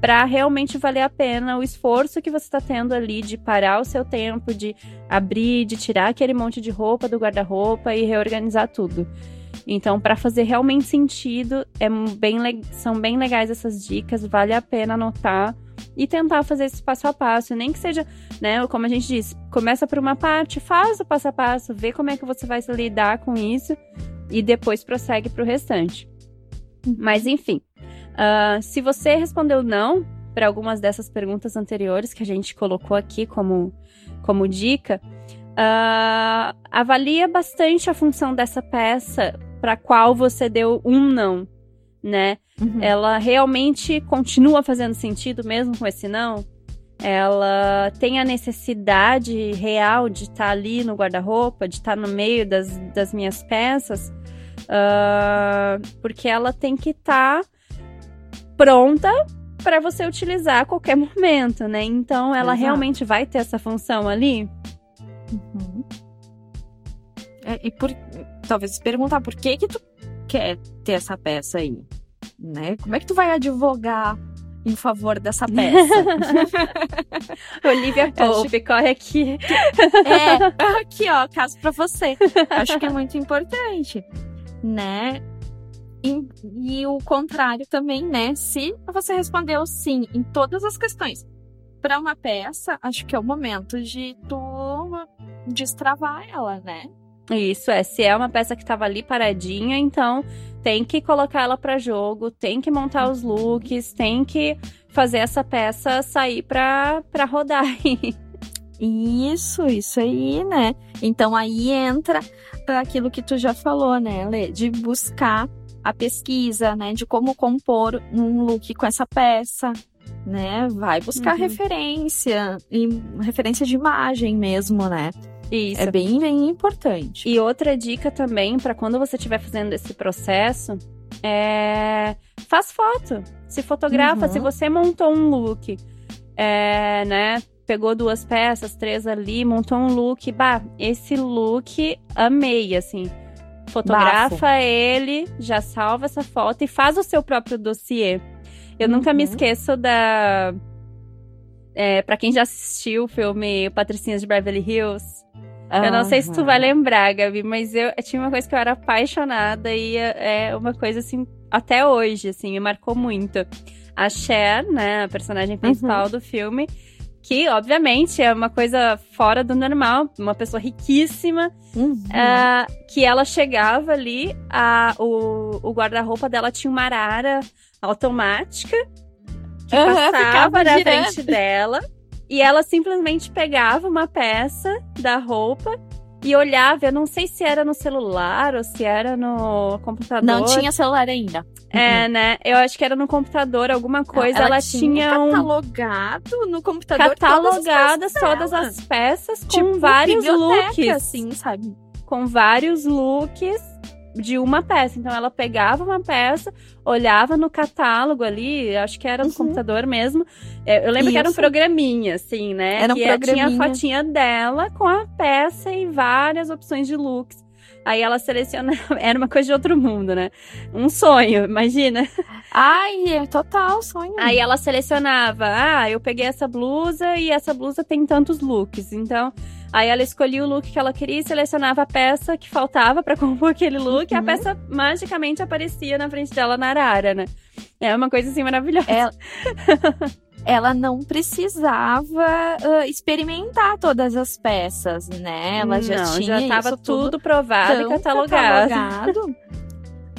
para realmente valer a pena o esforço que você está tendo ali de parar o seu tempo, de abrir, de tirar aquele monte de roupa do guarda-roupa e reorganizar tudo. Então, para fazer realmente sentido, é bem, são bem legais essas dicas, vale a pena anotar e tentar fazer esse passo a passo, nem que seja, né, como a gente disse, começa por uma parte, faz o passo a passo, vê como é que você vai lidar com isso e depois prossegue para o restante. Mas enfim, uh, se você respondeu não para algumas dessas perguntas anteriores que a gente colocou aqui como, como dica, uh, avalia bastante a função dessa peça para qual você deu um não né? Uhum. Ela realmente continua fazendo sentido mesmo com esse não? Ela tem a necessidade real de estar tá ali no guarda-roupa, de estar tá no meio das, das minhas peças, uh, porque ela tem que estar tá pronta para você utilizar a qualquer momento, né? Então, ela Exato. realmente vai ter essa função ali. Uhum. É, e por talvez se perguntar por que que tu quer ter essa peça aí, né? Como é que tu vai advogar em favor dessa peça? Olivia Pope, corre aqui. É, aqui ó, caso para você. Acho que é muito importante, né? E, e, o contrário também, né? Se você respondeu sim em todas as questões para uma peça, acho que é o momento de tu destravar ela, né? Isso é, se é uma peça que estava ali paradinha, então tem que colocar ela para jogo, tem que montar os looks, tem que fazer essa peça sair para para rodar. Isso, isso aí, né? Então aí entra aquilo que tu já falou, né, Lê? De buscar a pesquisa, né? De como compor um look com essa peça, né? Vai buscar uhum. referência, referência de imagem mesmo, né? Isso. É bem, bem importante. E outra dica também para quando você estiver fazendo esse processo é faz foto. Se fotografa, uhum. se você montou um look, é, né? Pegou duas peças, três ali, montou um look, bah, esse look amei, assim. Fotografa Bafo. ele, já salva essa foto e faz o seu próprio dossiê. Eu uhum. nunca me uhum. esqueço da. É, para quem já assistiu o filme Patricinhas de Beverly Hills, eu não sei se tu vai lembrar, Gabi, mas eu, eu, tinha uma coisa que eu era apaixonada e é, é uma coisa assim, até hoje, assim, me marcou muito. A Cher, né, a personagem principal uhum. do filme, que obviamente é uma coisa fora do normal, uma pessoa riquíssima, uhum. uh, que ela chegava ali, a, o, o guarda-roupa dela tinha uma arara automática que uhum, passava na frente dela. E ela simplesmente pegava uma peça da roupa e olhava. Eu não sei se era no celular ou se era no computador. Não tinha celular ainda. É, uhum. né? Eu acho que era no computador, alguma coisa. Ela, ela tinha, tinha um. Catalogado no computador. Catalogadas todas as peças, todas as peças com tipo, vários looks. assim, sabe? Com vários looks de uma peça. Então ela pegava uma peça, olhava no catálogo ali, acho que era no uhum. computador mesmo. É, eu lembro Isso. que era um programinha, assim, né? Era um que programinha. tinha a fotinha dela com a peça e várias opções de looks. Aí ela selecionava, era uma coisa de outro mundo, né? Um sonho, imagina. Ai, é total sonho. Aí ela selecionava, ah, eu peguei essa blusa e essa blusa tem tantos looks. Então, Aí ela escolhia o look que ela queria e selecionava a peça que faltava para compor aquele look uhum. e a uhum. peça magicamente aparecia na frente dela na arara, né? É uma coisa assim maravilhosa. Ela, ela não precisava uh, experimentar todas as peças, né? Ela já não, tinha já estava tudo provado e catalogado. catalogado.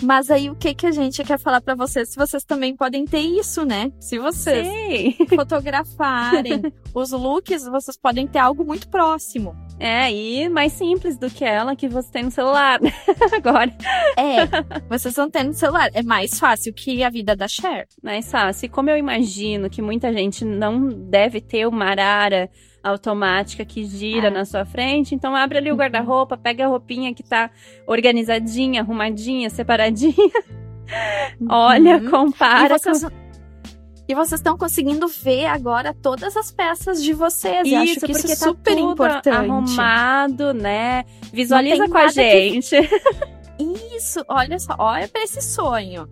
Mas aí o que que a gente quer falar para vocês? Se vocês também podem ter isso, né? Se vocês Sim. fotografarem os looks, vocês podem ter algo muito próximo. É, e mais simples do que ela que você tem no celular agora. É, vocês não têm no celular. É mais fácil que a vida da Cher. Mais fácil. E como eu imagino que muita gente não deve ter uma arara automática que gira É. na sua frente, então abre ali o Uhum. guarda-roupa, pega a roupinha que tá organizadinha, arrumadinha, separadinha. Olha, Uhum. compara e vocês, e vocês estão conseguindo ver agora todas as peças de vocês. Eu acho isso, que isso porque é tá super importante. arrumado, né? Visualiza com a nada que- gente. Isso, olha só, olha pra esse sonho.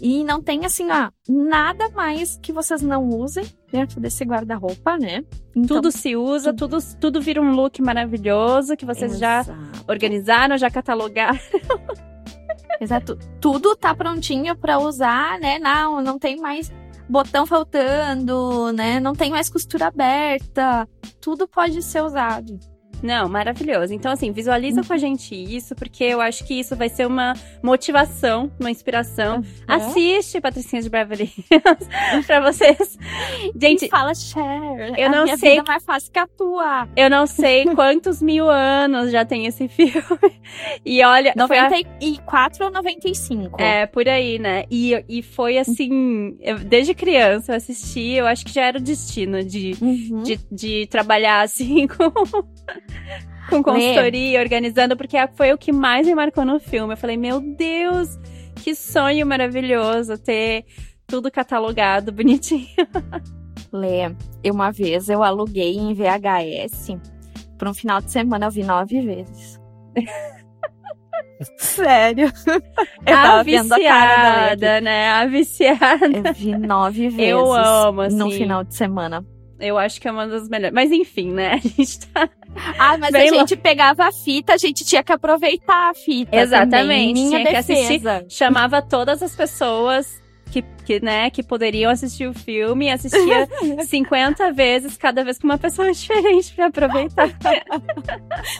E não tem assim, ó, nada mais que vocês não usem dentro desse guarda-roupa, né? Então, tudo se usa, tudo, tudo vira um look maravilhoso que vocês já Exato. organizaram, já catalogaram. Exato. Tudo tá prontinho pra usar, né? Não, não tem mais botão faltando, né? Não tem mais costura aberta. Tudo pode ser usado. Não, maravilhoso. Então, assim, visualiza com a gente isso, porque eu acho que isso vai ser uma motivação, uma inspiração. Assiste Patricinha de Beverly Hills pra vocês. Gente, Gente, fala Cher. eu a não minha sei vida é mais fácil que a tua. eu não sei quantos mil anos já tem esse filme. E olha, foi a- 94 ou 95? É, por aí, né? E, e foi assim, eu- desde criança eu assisti, eu acho que já era o destino de, Uhum. de, de trabalhar assim com, com consultoria, organizando, porque foi o que mais me marcou no filme. Eu falei, meu Deus, que sonho maravilhoso ter tudo catalogado, bonitinho. Lê, eu uma vez eu aluguei em VHS. Por um final de semana eu vi nove vezes. Sério? Eu a tava vendo a cara da Lê. viciada, né? A viciada. Eu vi nove vezes. Eu amo, assim. No final de semana. Eu acho que é uma das melhores. Mas enfim, né? A gente tá. Ah, mas Bem a gente pegava a fita, a gente tinha que aproveitar a fita. Exatamente, Também. Minha tinha que assistir. defesa. chamava todas as pessoas que, que, né, que poderiam assistir o filme e assistia 50 vezes, cada vez com uma pessoa diferente pra aproveitar.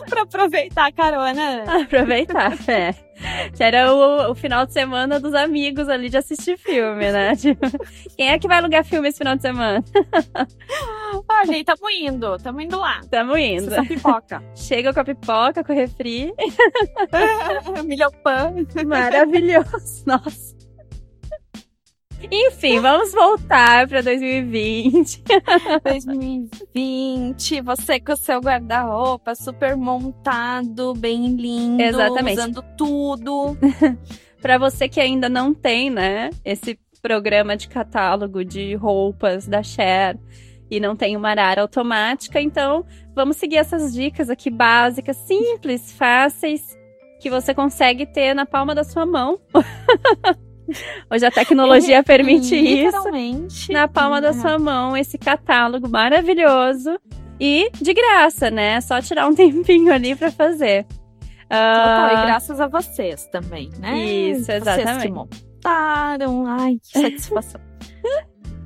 pra aproveitar a carona. aproveitar, é. Era o, o final de semana dos amigos ali de assistir filme, né? Tipo, quem é que vai alugar filme esse final de semana? Olha, aí, tamo indo, tamo indo lá. Tamo indo. Essa pipoca. Chega com a pipoca, com o refri. Milho pão. Maravilhoso. Nossa. Enfim, vamos voltar pra 2020. 2020, você com o seu guarda-roupa super montado, bem lindo, Exatamente. usando tudo. Pra você que ainda não tem, né, esse programa de catálogo de roupas da Cher e não tem uma arara automática, então vamos seguir essas dicas aqui básicas, simples, fáceis, que você consegue ter na palma da sua mão. Hoje a tecnologia permite isso. Na palma da É. sua mão, esse catálogo maravilhoso e de graça, né? Só tirar um tempinho ali pra fazer. Total, Ah, e graças a vocês também, né? Isso, Vocês exatamente. que montaram. Ai, que satisfação.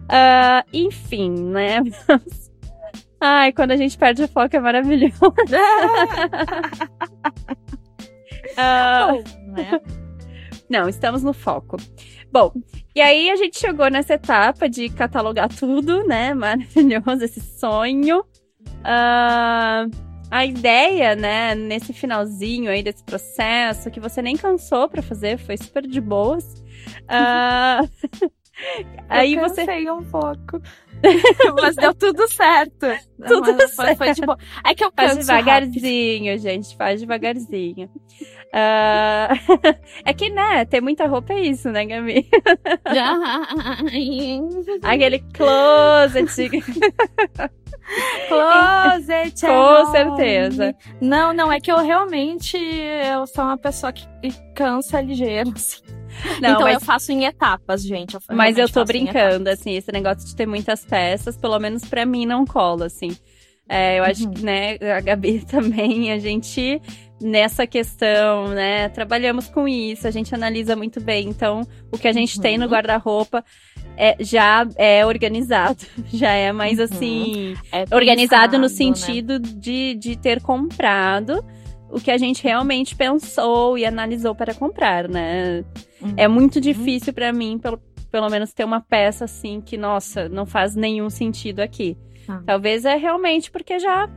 Ah, enfim, né? Ai, quando a gente perde o foco é maravilhoso. Ah, Bom, né? Não, estamos no foco. Bom, e aí a gente chegou nessa etapa de catalogar tudo, né? Maravilhoso, esse sonho. Ah, a ideia, né, nesse finalzinho aí desse processo, que você nem cansou pra fazer, foi super de boas. Ah, aí eu você. cansei um pouco. Mas deu tudo certo. Tudo Mas foi, foi de boa. É que eu Faz canso rápido. devagarzinho, gente. Faz devagarzinho. Ah, é que, né, ter muita roupa é isso, né, Gabi? Aquele closet. Closet. Com enorme. certeza. Não, não, é que eu realmente eu sou uma pessoa que cansa ligeiro. assim. Não, então mas, eu faço em etapas, gente. Eu mas eu tô brincando, assim, esse negócio de ter muitas peças, pelo menos pra mim não cola, assim. É, eu acho Uhum. que, né, a Gabi também, a gente, nessa questão, né, trabalhamos com isso, a gente analisa muito bem. Então, o que a gente tem no Uhum. guarda-roupa é, já é organizado, já é mais Uhum. assim, É organizado no né? sentido de, de ter comprado o que a gente realmente pensou e analisou para comprar, né? Uhum. É muito difícil pra mim, pelo, pelo menos, ter uma peça assim que, nossa, não faz nenhum sentido aqui. Ah. Talvez é realmente porque já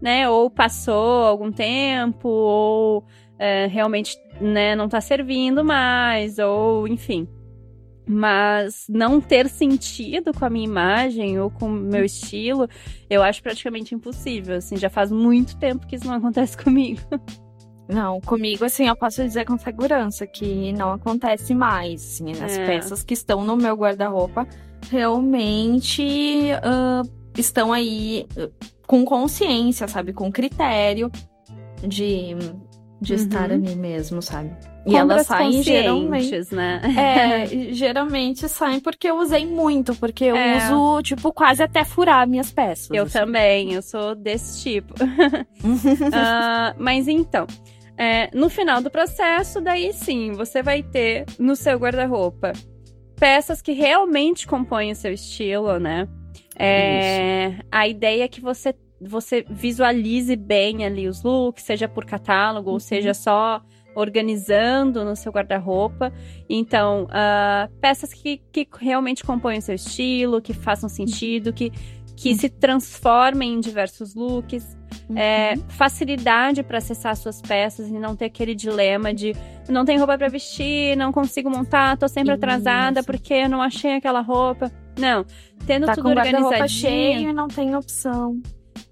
né? Ou passou algum tempo, ou é, realmente né, não tá servindo mais, ou enfim. Mas não ter sentido com a minha imagem ou com o meu estilo, eu acho praticamente impossível. Assim, já faz muito tempo que isso não acontece comigo. Não, comigo, assim, eu posso dizer com segurança que não acontece mais. Assim, as é. peças que estão no meu guarda-roupa realmente uh, estão aí com consciência, sabe? Com critério de, de uhum. estar ali mesmo, sabe? E elas saem geralmente, né? É, geralmente saem porque eu usei muito, porque eu é. uso, tipo, quase até furar minhas peças. Eu assim. também, eu sou desse tipo. uh, mas então, é, no final do processo, daí sim, você vai ter no seu guarda-roupa peças que realmente compõem o seu estilo, né? É, a ideia é que você, você visualize bem ali os looks, seja por catálogo, uhum. ou seja só organizando no seu guarda-roupa. Então, uh, peças que, que realmente compõem o seu estilo, que façam sentido, que, que se transformem em diversos looks. É, uhum. É, facilidade para acessar suas peças e não ter aquele dilema de não tem roupa para vestir, não consigo montar, tô sempre atrasada porque eu não achei aquela roupa. Não, tendo tá tudo organizadinho. cheio não tem opção.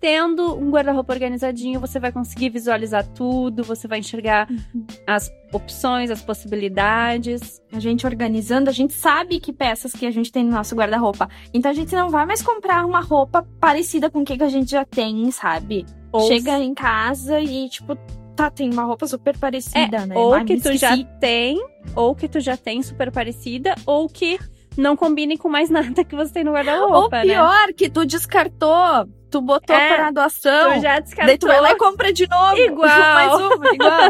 Tendo um guarda-roupa organizadinho, você vai conseguir visualizar tudo, você vai enxergar uhum. as opções, as possibilidades. A gente organizando, a gente sabe que peças que a gente tem no nosso guarda-roupa. Então a gente não vai mais comprar uma roupa parecida com o que, que a gente já tem, sabe? Ou Chega em casa e, tipo, tá, tem uma roupa super parecida, é, né? Ou que tu já tem, ou que tu já tem super parecida, ou que não combine com mais nada que você tem no guarda-roupa, Ou né? pior, né? que tu descartou, tu botou é, para doação. Tu já descartou. Daí tu vai lá e compra de novo. Igual. mais uma, igual.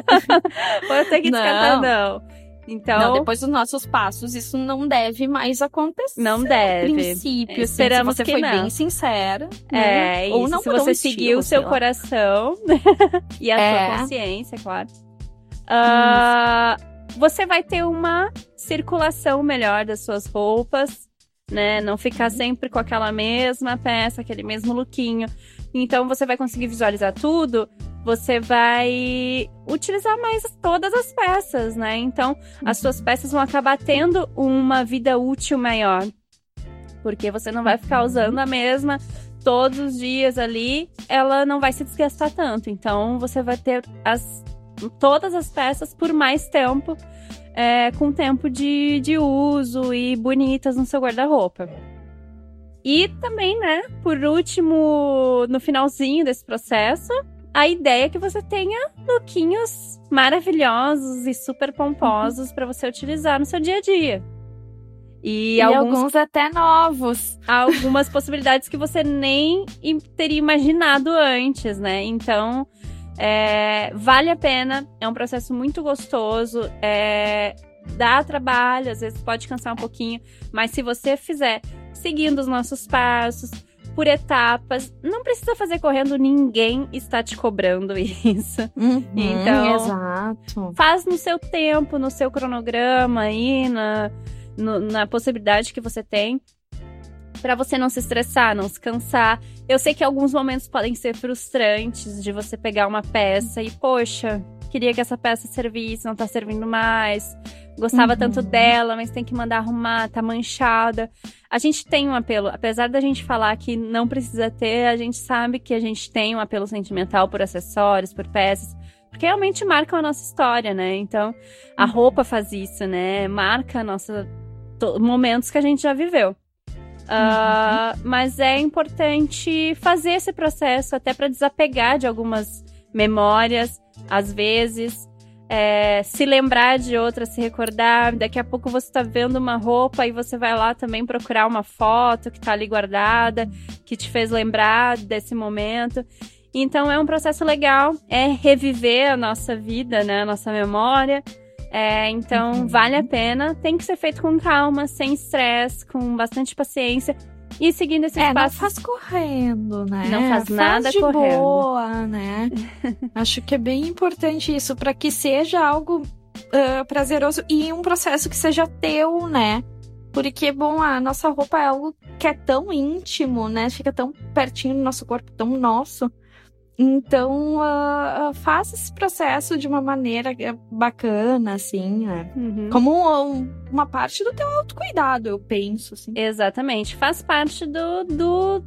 Vou ter que descartar, não. não. Então, não, depois dos nossos passos, isso não deve mais acontecer. Não deve. princípio, Esperamos assim, se você foi não. bem sincera. Né? É, ou não se você seguiu o seu coração e a é. sua consciência, claro. Uh, você vai ter uma circulação melhor das suas roupas, né? Não ficar sempre com aquela mesma peça, aquele mesmo lookinho. Então você vai conseguir visualizar tudo, você vai utilizar mais todas as peças, né? Então as suas peças vão acabar tendo uma vida útil maior. Porque você não vai ficar usando a mesma todos os dias ali, ela não vai se desgastar tanto. Então você vai ter as todas as peças por mais tempo, é, com tempo de, de uso e bonitas no seu guarda-roupa. E também, né, por último, no finalzinho desse processo, a ideia é que você tenha lookinhos maravilhosos e super pomposos para você utilizar no seu dia a dia. E, e alguns, alguns, até novos. Algumas possibilidades que você nem teria imaginado antes, né? Então, é, vale a pena, é um processo muito gostoso, é, dá trabalho, às vezes pode cansar um pouquinho, mas se você fizer seguindo os nossos passos, por etapas, não precisa fazer correndo, ninguém está te cobrando isso. Uhum, então, exato. faz no seu tempo, no seu cronograma aí, na, no, na possibilidade que você tem para você não se estressar, não se cansar. Eu sei que alguns momentos podem ser frustrantes de você pegar uma peça e, poxa, queria que essa peça servisse, não tá servindo mais. Gostava uhum. tanto dela, mas tem que mandar arrumar, tá manchada. A gente tem um apelo, apesar da gente falar que não precisa ter, a gente sabe que a gente tem um apelo sentimental por acessórios, por peças, porque realmente marcam a nossa história, né? Então, a uhum. roupa faz isso, né? Marca nossa momentos que a gente já viveu. Uh, mas é importante fazer esse processo até para desapegar de algumas memórias, às vezes. É, se lembrar de outras, se recordar. Daqui a pouco você está vendo uma roupa e você vai lá também procurar uma foto que está ali guardada, que te fez lembrar desse momento. Então é um processo legal, é reviver a nossa vida, né, a nossa memória. É, então, uhum. vale a pena. Tem que ser feito com calma, sem estresse, com bastante paciência. E seguindo esse é, passos. não faz correndo, né? Não faz nada faz de correndo. boa, né? Acho que é bem importante isso, para que seja algo uh, prazeroso e um processo que seja teu, né? Porque, bom, a nossa roupa é algo que é tão íntimo, né? Fica tão pertinho do nosso corpo, tão nosso Então, uh, faça esse processo de uma maneira é, bacana, assim, né? Uhum. Como um, uma parte do teu autocuidado, eu penso, assim. Exatamente. Faz parte do, do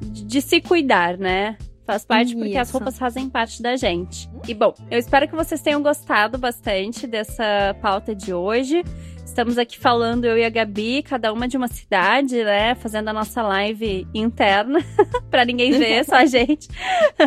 de se cuidar, né? Faz parte porque as roupas fazem parte da gente. E bom, eu espero que vocês tenham gostado bastante dessa pauta de hoje. Estamos aqui falando, eu e a Gabi, cada uma de uma cidade, né? Fazendo a nossa live interna, para ninguém ver, só a gente.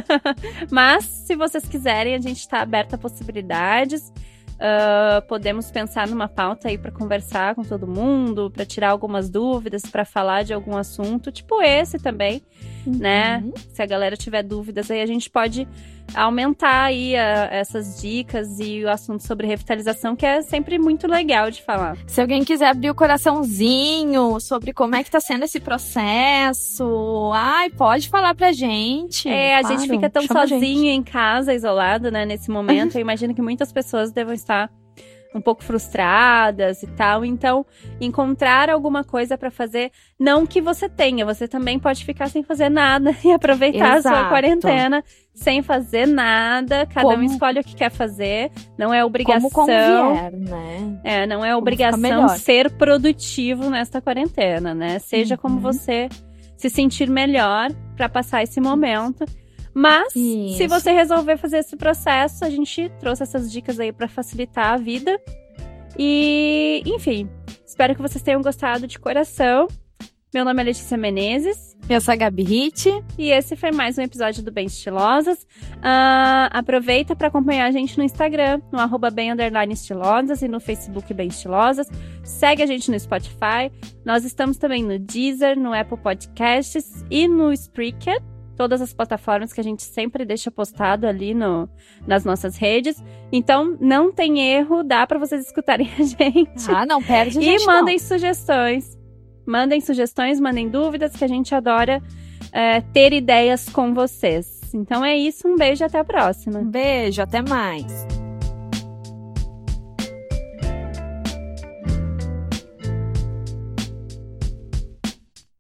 Mas, se vocês quiserem, a gente está aberta a possibilidades. Uh, podemos pensar numa pauta aí para conversar com todo mundo, para tirar algumas dúvidas, para falar de algum assunto, tipo esse também? Uhum. né? Se a galera tiver dúvidas, aí a gente pode aumentar aí a, essas dicas e o assunto sobre revitalização, que é sempre muito legal de falar. Se alguém quiser abrir o coraçãozinho sobre como é que tá sendo esse processo, ai, pode falar pra gente. É, claro, a gente fica tão sozinho em casa, isolado, né, nesse momento. Eu imagino que muitas pessoas devam estar um pouco frustradas e tal. Então, encontrar alguma coisa para fazer, não que você tenha, você também pode ficar sem fazer nada e aproveitar Exato. a sua quarentena sem fazer nada. Cada como... um escolhe o que quer fazer. Não é obrigação. Como vier, né? É, não é obrigação ser produtivo nesta quarentena, né? Seja uhum. como você se sentir melhor para passar esse momento. Mas, Isso. se você resolver fazer esse processo, a gente trouxe essas dicas aí para facilitar a vida. E, enfim, espero que vocês tenham gostado de coração. Meu nome é Letícia Menezes. Eu sou a Gabi Ritt. E esse foi mais um episódio do Bem Estilosas. Uh, aproveita para acompanhar a gente no Instagram, no arroba bem estilosas e no Facebook Bem Estilosas. Segue a gente no Spotify. Nós estamos também no Deezer, no Apple Podcasts e no Spreaker todas as plataformas que a gente sempre deixa postado ali no, nas nossas redes. Então, não tem erro, dá para vocês escutarem a gente. Ah, não perde gente, E mandem não. sugestões. Mandem sugestões, mandem dúvidas, que a gente adora é, ter ideias com vocês. Então é isso, um beijo até a próxima. Beijo, até mais.